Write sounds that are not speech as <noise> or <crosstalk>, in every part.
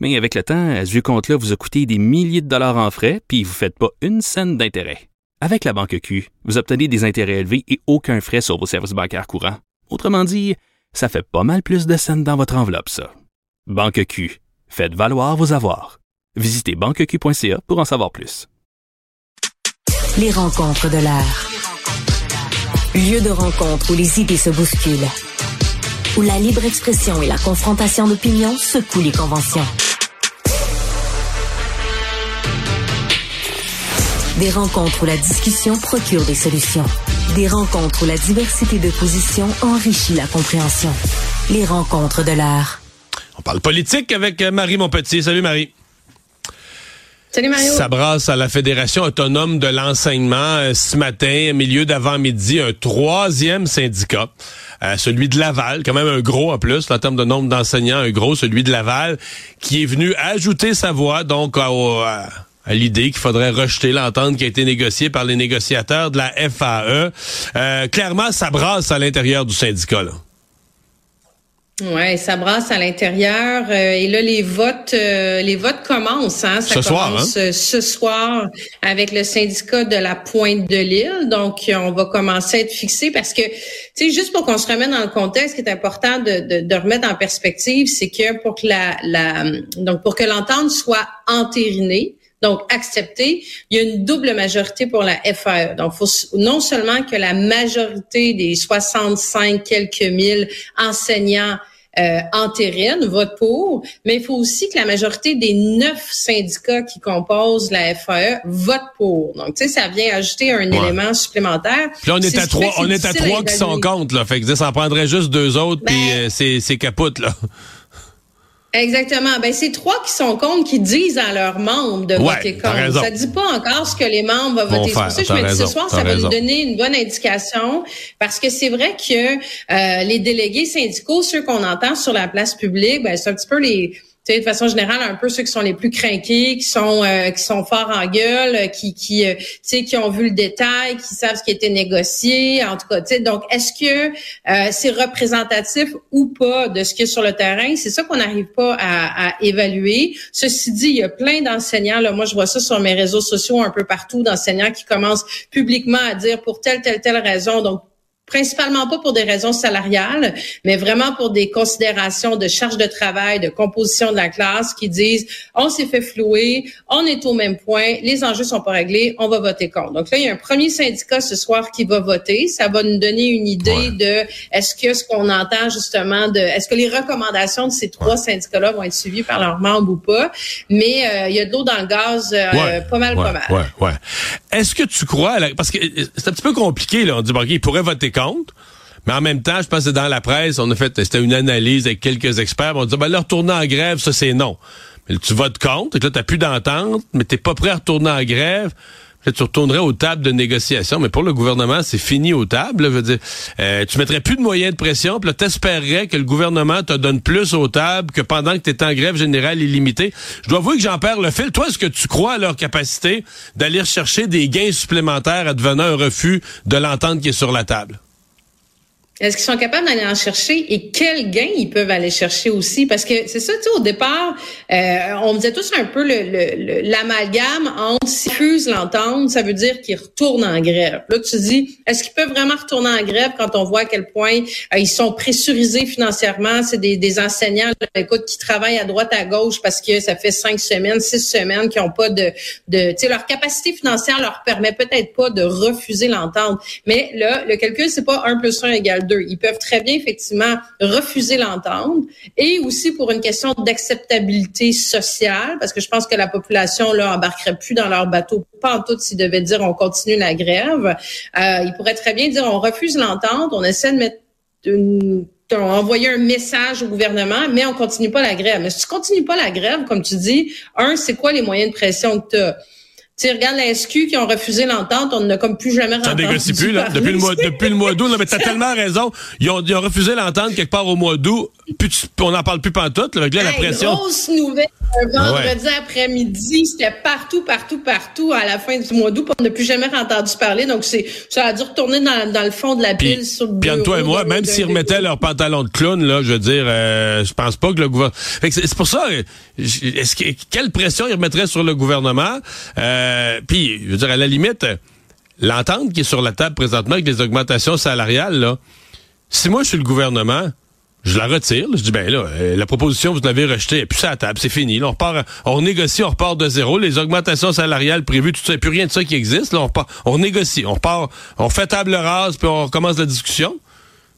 Mais avec le temps, ce vieux compte-là vous a coûté des milliers de dollars en frais, puis vous ne faites pas une scène d'intérêt. Avec la banque Q, vous obtenez des intérêts élevés et aucun frais sur vos services bancaires courants. Autrement dit, ça fait pas mal plus de scènes dans votre enveloppe, ça. Banque Q, faites valoir vos avoirs. Visitez banqueq.ca pour en savoir plus. Les rencontres de l'art. Lieu de rencontre où les idées se bousculent. Où la libre expression et la confrontation d'opinions secouent les conventions. Des rencontres où la discussion procure des solutions. Des rencontres où la diversité de positions enrichit la compréhension. Les rencontres de l'art. On parle politique avec Marie Monpetit. Salut Marie. Salut Mario. Ça brasse à la Fédération autonome de l'enseignement euh, ce matin, milieu d'avant-midi, un troisième syndicat, euh, celui de Laval, quand même un gros en plus, en termes de nombre d'enseignants, un gros, celui de Laval, qui est venu ajouter sa voix donc à, à l'idée qu'il faudrait rejeter l'entente qui a été négociée par les négociateurs de la FAE. Euh, clairement, ça brasse à l'intérieur du syndicat. Là. Ouais, ça brasse à l'intérieur euh, et là les votes, euh, les votes commencent. Hein, ça ce soir, commence hein? euh, ce soir avec le syndicat de la Pointe de l'île. Donc on va commencer à être fixé parce que, tu sais, juste pour qu'on se remette dans le contexte, ce qui est important de, de, de remettre en perspective, c'est que pour que la, la donc pour que l'entente soit entérinée, donc accepté, il y a une double majorité pour la FAE. Donc, faut non seulement que la majorité des 65 quelques mille enseignants euh, entérine, vote pour, mais il faut aussi que la majorité des neuf syndicats qui composent la FAE votent pour. Donc, tu sais, ça vient ajouter un Ouais. élément supplémentaire. Puis là, on est, à trois, on est à trois qui sont contre, là. Fait que ça en prendrait juste deux autres, Ben- puis euh, c'est, c'est capote, là. Exactement. Ben, c'est trois qui sont contre qui disent à leurs membres de voter contre. raison. Ça dit pas encore ce que les membres vont voter. C'est je me dis ce soir, ça va raison. nous donner une bonne indication parce que c'est vrai que euh, les délégués syndicaux, ceux qu'on entend sur la place publique, ben, c'est un petit peu les sais, de façon générale, un peu ceux qui sont les plus craqués, qui sont euh, qui sont forts en gueule, euh, qui qui euh, tu sais qui ont vu le détail, qui savent ce qui a été négocié, en tout cas, tu sais. Donc, est-ce que euh, c'est représentatif ou pas de ce qu'il y a sur le terrain? C'est ça qu'on n'arrive pas à, à évaluer. Ceci dit, il y a plein d'enseignants. Là, moi, je vois ça sur mes réseaux sociaux un peu partout, d'enseignants qui commencent publiquement à dire pour telle telle telle raison. Donc principalement pas pour des raisons salariales, mais vraiment pour des considérations de charge de travail, de composition de la classe qui disent on s'est fait flouer, on est au même point, les enjeux sont pas réglés, on va voter contre. Donc là, il y a un premier syndicat ce soir qui va voter. Ça va nous donner une idée Ouais. de est-ce que ce qu'on entend justement de est-ce que les recommandations de ces trois syndicats-là vont être suivies par leurs membres ou pas. Mais euh, il y a de l'eau dans le gaz euh, Ouais, pas mal, ouais, pas mal. Est-ce que tu crois, la- parce que euh, c'est un petit peu compliqué, là. On dit, bon, OK, il pourrait voter contre. Mais en même temps, je pense que dans la presse, on a fait, c'était une analyse avec quelques experts. On dit, ben là, retourner en grève, ça, c'est non. Mais tu votes contre, et là, t'as plus d'entente, mais t'es pas prêt à retourner en grève. Tu retournerais aux tables de négociation, mais pour le gouvernement, c'est fini aux tables. euh, tu mettrais plus de moyens de pression, puis t'espérerais que le gouvernement te donne plus aux tables que pendant que tu en grève générale illimitée. Je dois avouer que j'en perds le fil. Toi, est-ce que tu crois à leur capacité d'aller chercher des gains supplémentaires advenant un refus de l'entente qui est sur la table? Est-ce qu'ils sont capables d'aller en chercher et quels gains ils peuvent aller chercher aussi? Parce que c'est ça, tu sais, au départ, euh, on faisait tous un peu le- le- le- l'amalgame entre s'ils refusent l'entente, ça veut dire qu'ils retournent en grève. Là, tu dis, est-ce qu'ils peuvent vraiment retourner en grève quand on voit à quel point euh, ils sont pressurisés financièrement? C'est des, des enseignants, là, écoute, qui travaillent à droite, à gauche parce que ça fait cinq semaines, six semaines qui n'ont pas de, de tu sais, leur capacité financière leur permet peut-être pas de refuser l'entente. Mais là, le calcul, c'est pas 1 plus 1 égale 2. Ils peuvent très bien, effectivement, refuser l'entente et aussi pour une question d'acceptabilité sociale, parce que je pense que la population, là, embarquerait plus dans leur bateau, pas en tout s'ils devaient dire on continue la grève. Euh, ils pourraient très bien dire on refuse l'entente, on essaie de mettre une un message au gouvernement, mais on continue pas la grève. Mais si tu continues pas la grève, comme tu dis, un, c'est quoi les moyens de pression que tu as? Tu regarde la SQ qui ont refusé l'entente, on n'a comme plus jamais Ça négocie plus, là, depuis le mois, depuis le mois d'août. Non, mais t'as <laughs> tellement raison. Ils ont, ils ont refusé l'entente quelque part au mois d'août. Puis on n'en parle plus pantoute, avec là, la pression. Grosse nouvelle, un vendredi après-midi, c'était partout, partout, partout à la fin du mois d'août. On n'a plus jamais entendu parler. Donc, c'est, ça a dû retourner dans, dans le fond de la pile puis, sur le Puis entre toi et moi, même s'ils remettaient leur pantalon de clown, là, je veux dire, euh, je pense pas que le gouvernement... C'est pour ça, est-ce que, quelle pression ils remettraient sur le gouvernement? Euh, puis, je veux dire, à la limite, l'entente qui est sur la table présentement avec les augmentations salariales, là, si moi je suis le gouvernement, je la retire. Je dis, ben là, euh, la proposition, vous l'avez rejetée, et puis ça à table, c'est fini. On repart, on négocie, on repart de zéro. Les augmentations salariales prévues, tout ça, plus rien de ça qui existe. Là, on, repart, on négocie, on repart, on fait table rase, puis on recommence la discussion.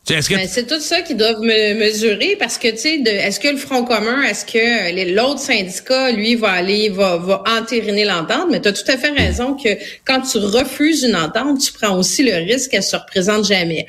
Ben, c'est tout ça qu'ils doivent me mesurer parce que, tu sais, est-ce que le Front commun, est-ce que l'autre syndicat, lui, va aller, va, va entériner l'entente? Mais tu as tout à fait raison que quand tu refuses une entente, tu prends aussi le risque qu'elle se représente jamais.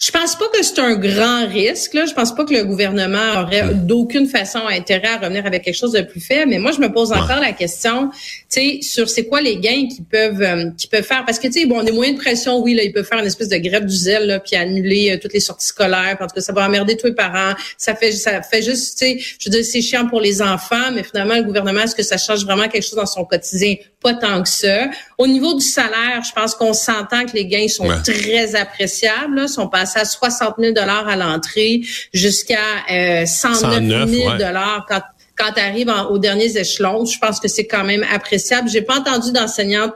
Je pense pas que c'est un grand risque. Là. Je pense pas que le gouvernement aurait d'aucune façon intérêt à revenir avec quelque chose de plus faible. Mais moi, je me pose encore la question, tu sais, sur c'est quoi les gains qu'ils peuvent euh, qu'ils peuvent faire? Parce que tu sais, bon, on est moins de pression. Oui, là, ils peuvent faire une espèce de grève du zèle, là, puis annuler euh, toutes les sorties scolaires. Tout cas, ça va emmerder tous les parents. Ça fait ça fait juste, tu sais, je veux dire, c'est chiant pour les enfants, mais finalement, le gouvernement, est-ce que ça change vraiment quelque chose dans son quotidien? Pas tant que ça. Au niveau du salaire, je pense qu'on s'entend que les gains sont très appréciables. Là, sont passés à 60 000 à l'entrée jusqu'à euh, 109 000 quand quand tu arrives aux derniers échelons. Je pense que c'est quand même appréciable. J'ai pas entendu d'enseignante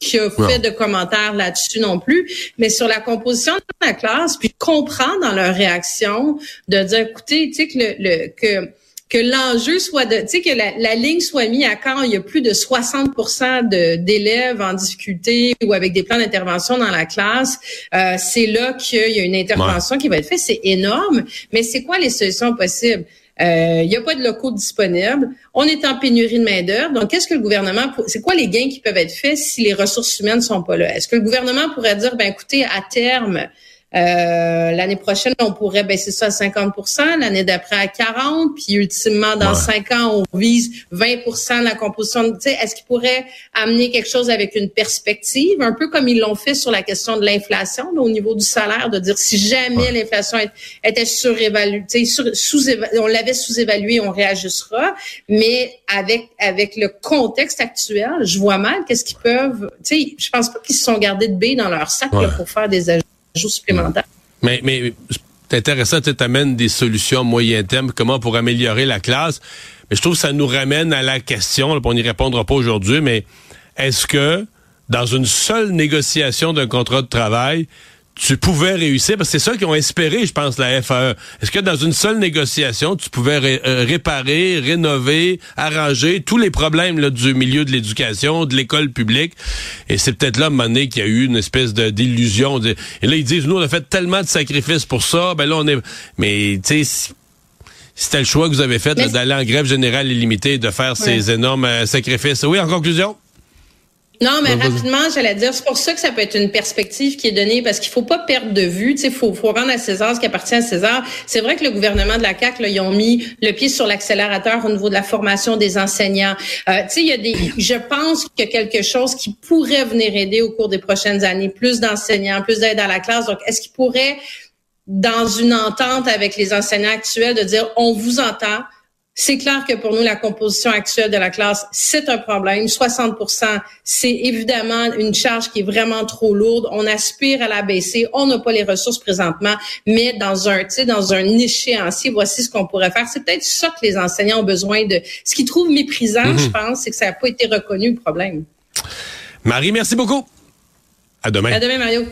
qui a fait de commentaires là-dessus non plus, mais sur la composition de la classe, puis comprendre dans leur réaction de dire, écoutez, tu sais que le, le que que l'enjeu soit de, tu sais, que la, la, ligne soit mise à quand il y a plus de 60% d'élèves en difficulté ou avec des plans d'intervention dans la classe, euh, c'est là qu'il y a une intervention qui va être faite. C'est énorme, mais c'est quoi les solutions possibles? Euh, il n'y a pas de locaux disponibles. On est en pénurie de main-d'œuvre. Donc, qu'est-ce que le gouvernement, c'est quoi les gains qui peuvent être faits si les ressources humaines sont pas là? Est-ce que le gouvernement pourrait dire, ben écoutez, à terme, euh, l'année prochaine, on pourrait baisser ça à 50% l'année d'après à 40% puis ultimement, dans cinq ans, on vise 20% de la composition. Est-ce qu'il pourrait amener quelque chose avec une perspective, un peu comme ils l'ont fait sur la question de l'inflation, au niveau du salaire, de dire si jamais l'inflation était surévaluée, sous on l'avait sous-évalué, on réajustera, mais avec avec le contexte actuel, je vois mal qu'est-ce qu'ils peuvent, tu sais, je pense pas qu'ils se sont gardés de B dans leur sac pour faire des supplémentaires. Mais, mais c'est intéressant, tu amènes des solutions moyen terme, comment pour améliorer la classe. Mais je trouve que ça nous ramène à la question, là, on n'y répondra pas aujourd'hui, mais est-ce que dans une seule négociation d'un contrat de travail, tu pouvais réussir, parce que c'est ça qu'ils ont espéré, je pense, la FAE. Est-ce que dans une seule négociation, tu pouvais euh, réparer, rénover, arranger tous les problèmes là, du milieu de l'éducation, de l'école publique? Et c'est peut-être là, à un moment donné, qu'il y a eu une espèce d'illusion. Et là, ils disent, nous, on a fait tellement de sacrifices pour ça, ben là, on est... Mais, tu sais, c'était le choix que vous avez fait d'aller en grève générale illimitée, de faire ces énormes euh, sacrifices. Oui, en conclusion? Non, mais rapidement, j'allais dire, c'est pour ça que ça peut être une perspective qui est donnée, parce qu'il faut pas perdre de vue. Tu sais, faut, faut rendre à César ce qui appartient à César. C'est vrai que le gouvernement de la CAC, là, ils ont mis le pied sur l'accélérateur au niveau de la formation des enseignants. Euh, tu sais, il y a des, je pense qu'il y a quelque chose qui pourrait venir aider au cours des prochaines années, plus d'enseignants, plus d'aide à la classe. Donc, est-ce qu'il pourrait, dans une entente avec les enseignants actuels, de dire, on vous entend c'est clair que pour nous, la composition actuelle de la classe, c'est un problème. 60% c'est évidemment une charge qui est vraiment trop lourde. On aspire à la baisser. On n'a pas les ressources présentement, mais dans un, dans un échéancier, voici ce qu'on pourrait faire. C'est peut-être ça que les enseignants ont besoin de. Ce qu'ils trouvent méprisant, mhm. je pense, c'est que ça n'a pas été reconnu le problème. Marie, merci beaucoup. À demain. À demain, Mario.